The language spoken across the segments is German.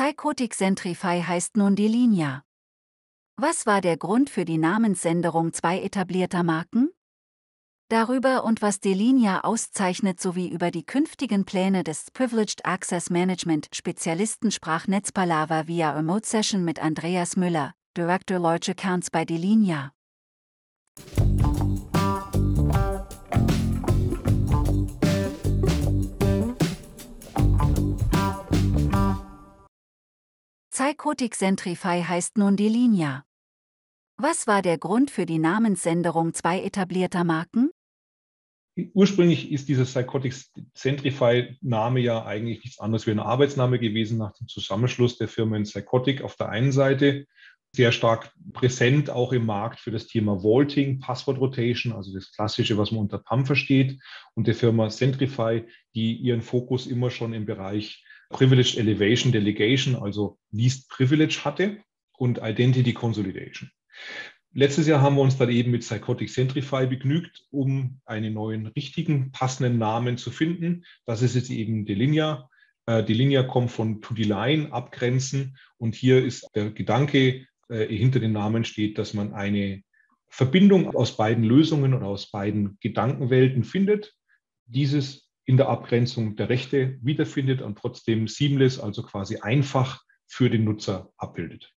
Psychotic Centrify heißt nun Delinia. Was war der Grund für die Namensänderung zwei etablierter Marken? Darüber und was Delinia auszeichnet sowie über die künftigen Pläne des Privileged Access Management Spezialisten sprach Netzpalava via Remote Session mit Andreas Müller, Director Large Accounts bei Delinia. Psychotic Centrify heißt nun Delinia. Was war der Grund für die Namensänderung zwei etablierter Marken? Ursprünglich ist dieser Psychotic Centrify-Name ja eigentlich nichts anderes wie ein Arbeitsname gewesen nach dem Zusammenschluss der Firmen Psychotic auf der einen Seite, sehr stark präsent auch im Markt für das Thema Vaulting, Password Rotation, also das Klassische, was man unter PAM versteht, und der Firma Centrify, die ihren Fokus immer schon im Bereich Privileged Elevation Delegation, also Least Privilege hatte und Identity Consolidation. Letztes Jahr haben wir uns dann eben mit Psychotic Centrify begnügt, um einen neuen richtigen, passenden Namen zu finden. Das ist jetzt eben Delinia. Äh, Delinia kommt von to the line, abgrenzen. Und hier ist der Gedanke äh, hinter dem Namen steht, dass man eine Verbindung aus beiden Lösungen oder aus beiden Gedankenwelten findet. Dieses in der Abgrenzung der Rechte wiederfindet und trotzdem seamless, also quasi einfach für den Nutzer abbildet.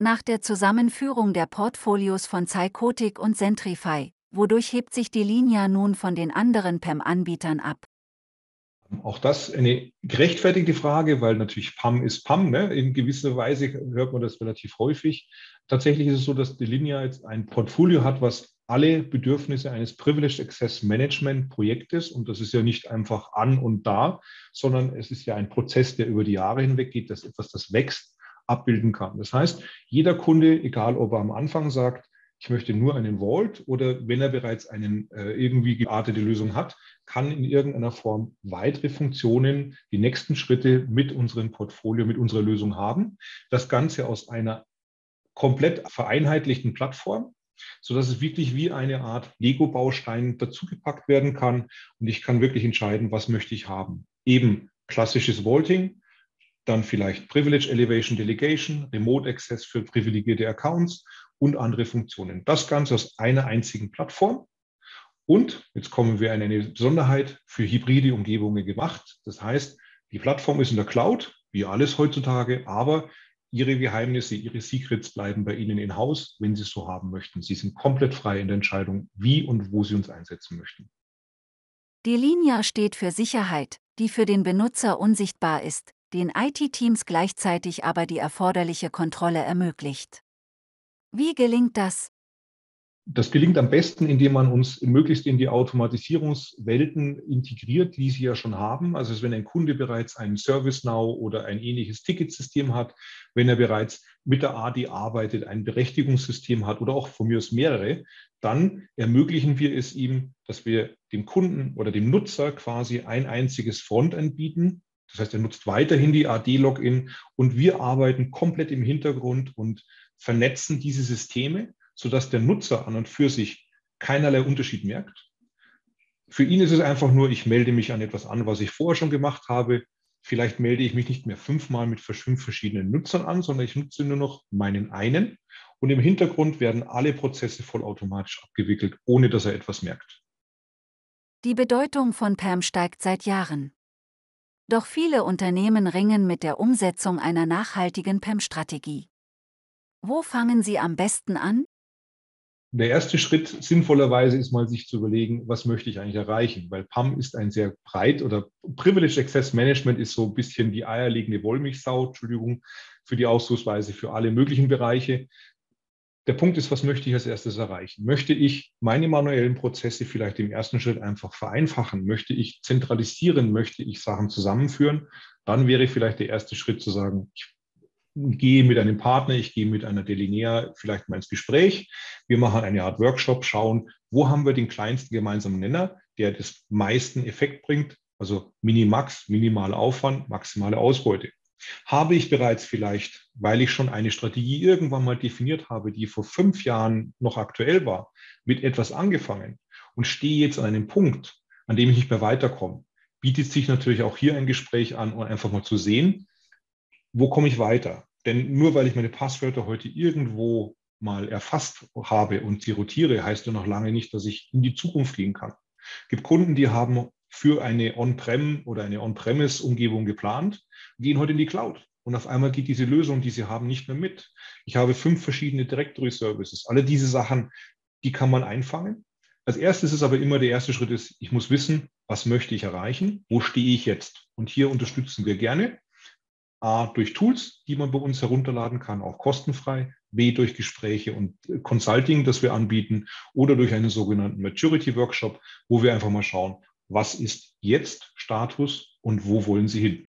Nach der Zusammenführung der Portfolios von Psychotic und Centrify, wodurch hebt sich die Linie nun von den anderen PEM-Anbietern ab? Auch das eine gerechtfertigte Frage, weil natürlich PAM ist PAM. Ne? In gewisser Weise hört man das relativ häufig. Tatsächlich ist es so, dass die Linie jetzt ein Portfolio hat, was alle Bedürfnisse eines Privileged Access Management Projektes. Und das ist ja nicht einfach an und da, sondern es ist ja ein Prozess, der über die Jahre hinweg geht, dass etwas, das wächst, abbilden kann. Das heißt, jeder Kunde, egal ob er am Anfang sagt, ich möchte nur einen Vault oder wenn er bereits eine äh, irgendwie geartete Lösung hat, kann in irgendeiner Form weitere Funktionen, die nächsten Schritte mit unserem Portfolio, mit unserer Lösung haben. Das Ganze aus einer komplett vereinheitlichten Plattform, sodass es wirklich wie eine Art Lego-Baustein dazugepackt werden kann. Und ich kann wirklich entscheiden, was möchte ich haben. Eben klassisches Vaulting, dann vielleicht Privilege Elevation Delegation, Remote Access für privilegierte Accounts und andere Funktionen. Das Ganze aus einer einzigen Plattform. Und jetzt kommen wir an eine Besonderheit für hybride Umgebungen gemacht. Das heißt, die Plattform ist in der Cloud, wie alles heutzutage, aber Ihre Geheimnisse, Ihre Secrets bleiben bei Ihnen in Haus, wenn Sie es so haben möchten. Sie sind komplett frei in der Entscheidung, wie und wo Sie uns einsetzen möchten. Die Linie steht für Sicherheit, die für den Benutzer unsichtbar ist, den IT-Teams gleichzeitig aber die erforderliche Kontrolle ermöglicht. Wie gelingt das? Das gelingt am besten, indem man uns möglichst in die Automatisierungswelten integriert, die sie ja schon haben. Also wenn ein Kunde bereits ein ServiceNow oder ein ähnliches Ticketsystem hat, wenn er bereits mit der AD arbeitet, ein Berechtigungssystem hat oder auch von mir aus mehrere, dann ermöglichen wir es ihm, dass wir dem Kunden oder dem Nutzer quasi ein einziges Frontend bieten. Das heißt, er nutzt weiterhin die AD-Login und wir arbeiten komplett im Hintergrund und vernetzen diese Systeme sodass der Nutzer an und für sich keinerlei Unterschied merkt. Für ihn ist es einfach nur, ich melde mich an etwas an, was ich vorher schon gemacht habe. Vielleicht melde ich mich nicht mehr fünfmal mit fünf verschiedenen Nutzern an, sondern ich nutze nur noch meinen einen. Und im Hintergrund werden alle Prozesse vollautomatisch abgewickelt, ohne dass er etwas merkt. Die Bedeutung von PAM steigt seit Jahren. Doch viele Unternehmen ringen mit der Umsetzung einer nachhaltigen PAM-Strategie. Wo fangen Sie am besten an? der erste Schritt sinnvollerweise ist mal sich zu überlegen, was möchte ich eigentlich erreichen? Weil PAM ist ein sehr breit oder Privileged Access Management ist so ein bisschen die eierlegende Wollmilchsau, Entschuldigung, für die Ausdrucksweise für alle möglichen Bereiche. Der Punkt ist, was möchte ich als erstes erreichen? Möchte ich meine manuellen Prozesse vielleicht im ersten Schritt einfach vereinfachen? Möchte ich zentralisieren? Möchte ich Sachen zusammenführen? Dann wäre vielleicht der erste Schritt zu sagen, ich gehe mit einem Partner, ich gehe mit einer Delinea vielleicht mal ins Gespräch. Wir machen eine Art Workshop, schauen, wo haben wir den kleinsten gemeinsamen Nenner, der das meisten Effekt bringt, also Minimax, minimaler Aufwand, maximale Ausbeute. Habe ich bereits vielleicht, weil ich schon eine Strategie irgendwann mal definiert habe, die vor fünf Jahren noch aktuell war, mit etwas angefangen und stehe jetzt an einem Punkt, an dem ich nicht mehr weiterkomme, bietet sich natürlich auch hier ein Gespräch an, um einfach mal zu sehen, wo komme ich weiter? Denn nur weil ich meine Passwörter heute irgendwo mal erfasst habe und sie rotiere, heißt ja noch lange nicht, dass ich in die Zukunft gehen kann. Es gibt Kunden, die haben für eine On-Prem oder eine On-Premise-Umgebung geplant, gehen heute in die Cloud. Und auf einmal geht diese Lösung, die sie haben, nicht mehr mit. Ich habe fünf verschiedene Directory-Services. Alle diese Sachen, die kann man einfangen. Als erstes ist aber immer der erste Schritt ist, ich muss wissen, was möchte ich erreichen? Wo stehe ich jetzt? Und hier unterstützen wir gerne. A, durch Tools, die man bei uns herunterladen kann, auch kostenfrei. B, durch Gespräche und Consulting, das wir anbieten. Oder durch einen sogenannten Maturity Workshop, wo wir einfach mal schauen, was ist jetzt Status und wo wollen Sie hin?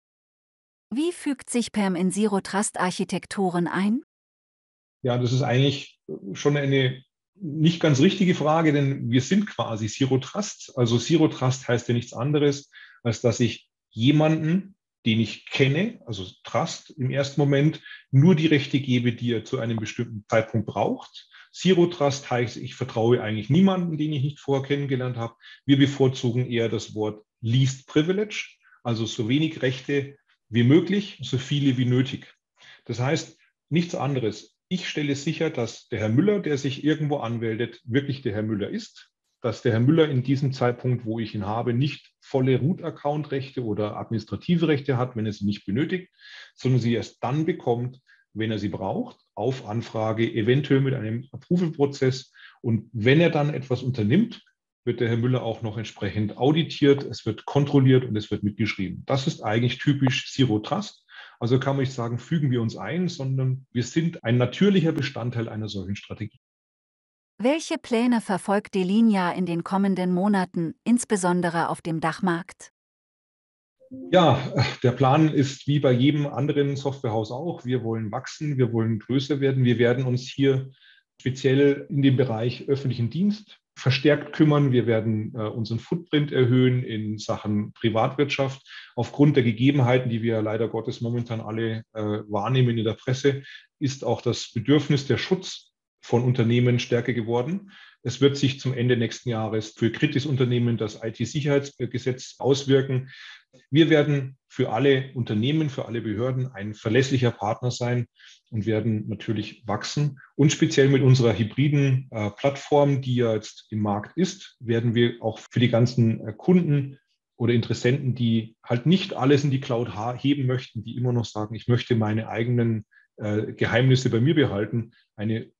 Wie fügt sich PERM in Zero Trust Architekturen ein? Ja, das ist eigentlich schon eine nicht ganz richtige Frage, denn wir sind quasi Zero Trust. Also Zero Trust heißt ja nichts anderes, als dass ich jemanden, den ich kenne, also Trust im ersten Moment, nur die Rechte gebe, die er zu einem bestimmten Zeitpunkt braucht. Zero Trust heißt, ich vertraue eigentlich niemanden, den ich nicht vorher kennengelernt habe. Wir bevorzugen eher das Wort Least Privilege, also so wenig Rechte wie möglich, so viele wie nötig. Das heißt, nichts anderes. Ich stelle sicher, dass der Herr Müller, der sich irgendwo anmeldet, wirklich der Herr Müller ist, dass der Herr Müller in diesem Zeitpunkt, wo ich ihn habe, nicht volle Root-Account-Rechte oder administrative Rechte hat, wenn er sie nicht benötigt, sondern sie erst dann bekommt, wenn er sie braucht, auf Anfrage, eventuell mit einem Approval-Prozess. Und wenn er dann etwas unternimmt, wird der Herr Müller auch noch entsprechend auditiert, es wird kontrolliert und es wird mitgeschrieben. Das ist eigentlich typisch Zero Trust. Also kann man nicht sagen, fügen wir uns ein, sondern wir sind ein natürlicher Bestandteil einer solchen Strategie. Welche Pläne verfolgt Delinia in den kommenden Monaten, insbesondere auf dem Dachmarkt? Ja, der Plan ist wie bei jedem anderen Softwarehaus auch. Wir wollen wachsen, wir wollen größer werden. Wir werden uns hier speziell in dem Bereich öffentlichen Dienst verstärkt kümmern. Wir werden äh, unseren Footprint erhöhen in Sachen Privatwirtschaft. Aufgrund der Gegebenheiten, die wir leider Gottes momentan alle äh, wahrnehmen in der Presse, ist auch das Bedürfnis der Schutz von Unternehmen stärker geworden. Es wird sich zum Ende nächsten Jahres für Kritisunternehmen das IT-Sicherheitsgesetz auswirken. Wir werden für alle Unternehmen, für alle Behörden ein verlässlicher Partner sein und werden natürlich wachsen. Und speziell mit unserer hybriden äh, Plattform, die ja jetzt im Markt ist, werden wir auch für die ganzen äh, Kunden oder Interessenten, die halt nicht alles in die Cloud heben möchten, die immer noch sagen, ich möchte meine eigenen äh, Geheimnisse bei mir behalten, eine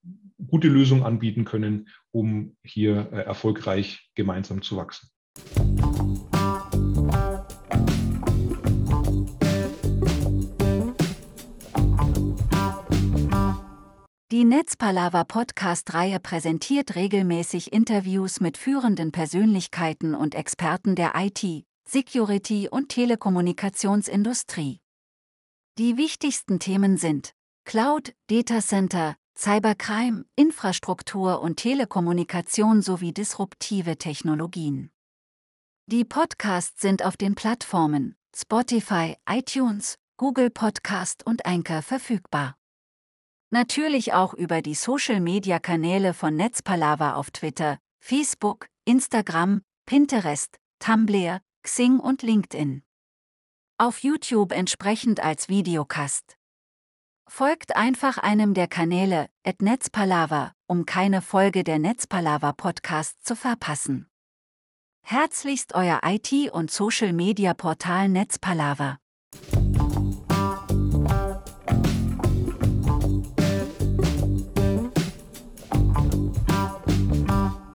gute Lösung anbieten können, um hier äh, erfolgreich gemeinsam zu wachsen. Die Netzpalava Podcast-Reihe präsentiert regelmäßig Interviews mit führenden Persönlichkeiten und Experten der IT, Security und Telekommunikationsindustrie. Die wichtigsten Themen sind Cloud, Datacenter, Cybercrime, Infrastruktur und Telekommunikation sowie disruptive Technologien. Die Podcasts sind auf den Plattformen Spotify, iTunes, Google Podcast und Anchor verfügbar. Natürlich auch über die Social-Media-Kanäle von Netzpalava auf Twitter, Facebook, Instagram, Pinterest, Tumblr, Xing und LinkedIn. Auf YouTube entsprechend als Videocast. Folgt einfach einem der Kanäle, at um keine Folge der Netzpalava Podcast zu verpassen. Herzlichst euer IT- und Social-Media-Portal Netzpalava.